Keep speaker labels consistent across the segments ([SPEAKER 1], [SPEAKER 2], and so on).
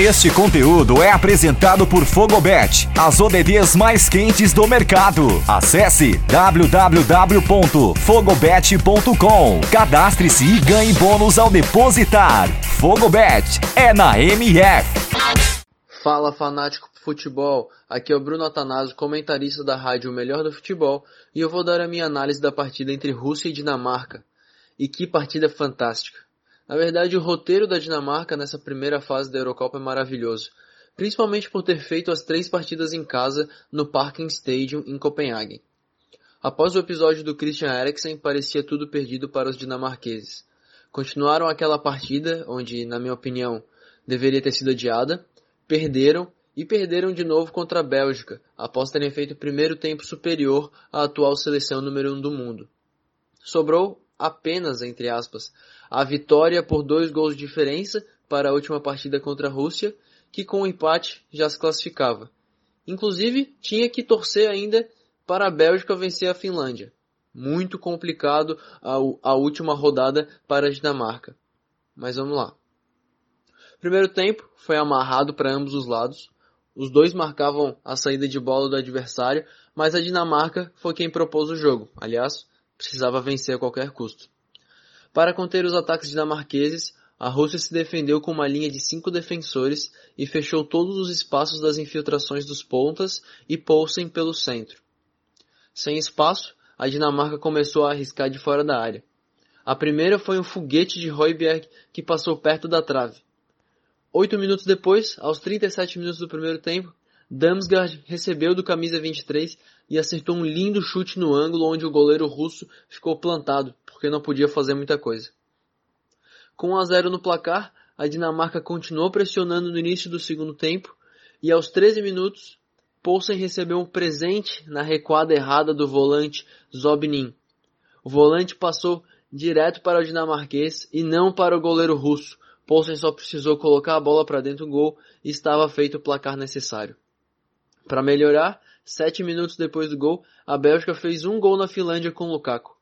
[SPEAKER 1] Este conteúdo é apresentado por Fogobet, as ODDs mais quentes do mercado. Acesse www.fogobet.com. Cadastre-se e ganhe bônus ao depositar. Fogobet é na MF.
[SPEAKER 2] Fala fanático futebol, aqui é o Bruno Atanasio, comentarista da rádio Melhor do Futebol, e eu vou dar a minha análise da partida entre Rússia e Dinamarca. E que partida fantástica! Na verdade, o roteiro da Dinamarca nessa primeira fase da Eurocopa é maravilhoso, principalmente por ter feito as três partidas em casa no Parken Stadium em Copenhague. Após o episódio do Christian Eriksen, parecia tudo perdido para os dinamarqueses. Continuaram aquela partida, onde, na minha opinião, deveria ter sido adiada, perderam e perderam de novo contra a Bélgica, após terem feito o primeiro tempo superior à atual seleção número 1 um do mundo. Sobrou apenas, entre aspas, a vitória por dois gols de diferença para a última partida contra a Rússia, que com o empate já se classificava. Inclusive, tinha que torcer ainda para a Bélgica vencer a Finlândia. Muito complicado a, a última rodada para a Dinamarca. Mas vamos lá. Primeiro tempo foi amarrado para ambos os lados. Os dois marcavam a saída de bola do adversário, mas a Dinamarca foi quem propôs o jogo. Aliás, precisava vencer a qualquer custo. Para conter os ataques dinamarqueses, a Rússia se defendeu com uma linha de cinco defensores e fechou todos os espaços das infiltrações dos pontas e Poulsen pelo centro. Sem espaço, a Dinamarca começou a arriscar de fora da área. A primeira foi um foguete de Royberg que passou perto da trave. Oito minutos depois, aos 37 minutos do primeiro tempo, Damsgaard recebeu do camisa 23 e acertou um lindo chute no ângulo onde o goleiro russo ficou plantado, porque não podia fazer muita coisa. Com 1 a 0 no placar, a Dinamarca continuou pressionando no início do segundo tempo e aos 13 minutos, Poulsen recebeu um presente na recuada errada do volante Zobnin. O volante passou direto para o dinamarquês e não para o goleiro russo. Poulsen só precisou colocar a bola para dentro do gol e estava feito o placar necessário. Para melhorar, sete minutos depois do gol, a Bélgica fez um gol na Finlândia com Lukaku.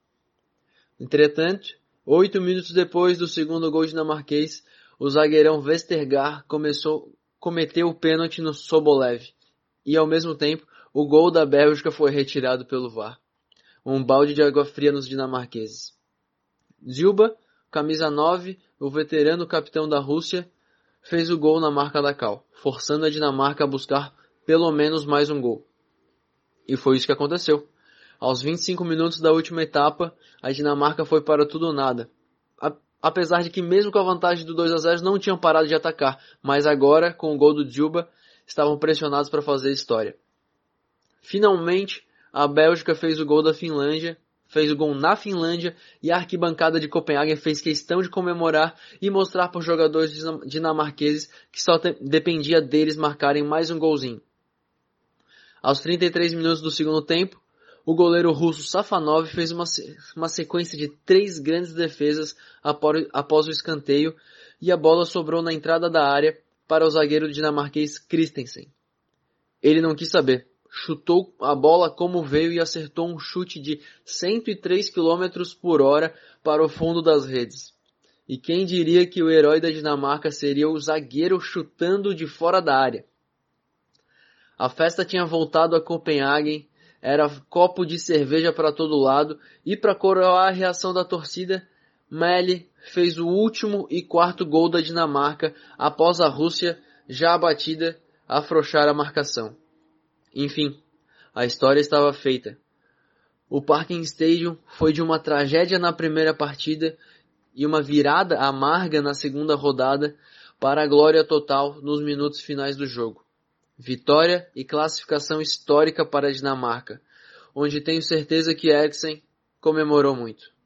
[SPEAKER 2] Entretanto, oito minutos depois do segundo gol dinamarquês, o zagueirão Westergaard começou, cometeu o pênalti no Sobolev. E ao mesmo tempo, o gol da Bélgica foi retirado pelo VAR. Um balde de água fria nos dinamarqueses. Zilba, camisa 9, o veterano capitão da Rússia, fez o gol na marca da Cal, forçando a Dinamarca a buscar pelo menos mais um gol. E foi isso que aconteceu. Aos 25 minutos da última etapa, a Dinamarca foi para tudo ou nada. apesar de que mesmo com a vantagem do 2 a 0 não tinham parado de atacar, mas agora, com o gol do Djuba, estavam pressionados para fazer história. Finalmente, a Bélgica fez o gol da Finlândia, fez o gol na Finlândia e a arquibancada de Copenhague fez questão de comemorar e mostrar para os jogadores dinamarqueses que só dependia deles marcarem mais um golzinho. Aos 33 minutos do segundo tempo, o goleiro russo Safanov fez uma, uma sequência de três grandes defesas após, após o escanteio e a bola sobrou na entrada da área para o zagueiro dinamarquês Christensen. Ele não quis saber. Chutou a bola como veio e acertou um chute de 103 km por hora para o fundo das redes. E quem diria que o herói da Dinamarca seria o zagueiro chutando de fora da área? A festa tinha voltado a Copenhague, era copo de cerveja para todo lado e para coroar a reação da torcida, Melle fez o último e quarto gol da Dinamarca após a Rússia, já abatida, afrouxar a marcação. Enfim, a história estava feita. O Parking Stadium foi de uma tragédia na primeira partida e uma virada amarga na segunda rodada para a glória total nos minutos finais do jogo. Vitória e classificação histórica para a Dinamarca, onde tenho certeza que Eriksen comemorou muito.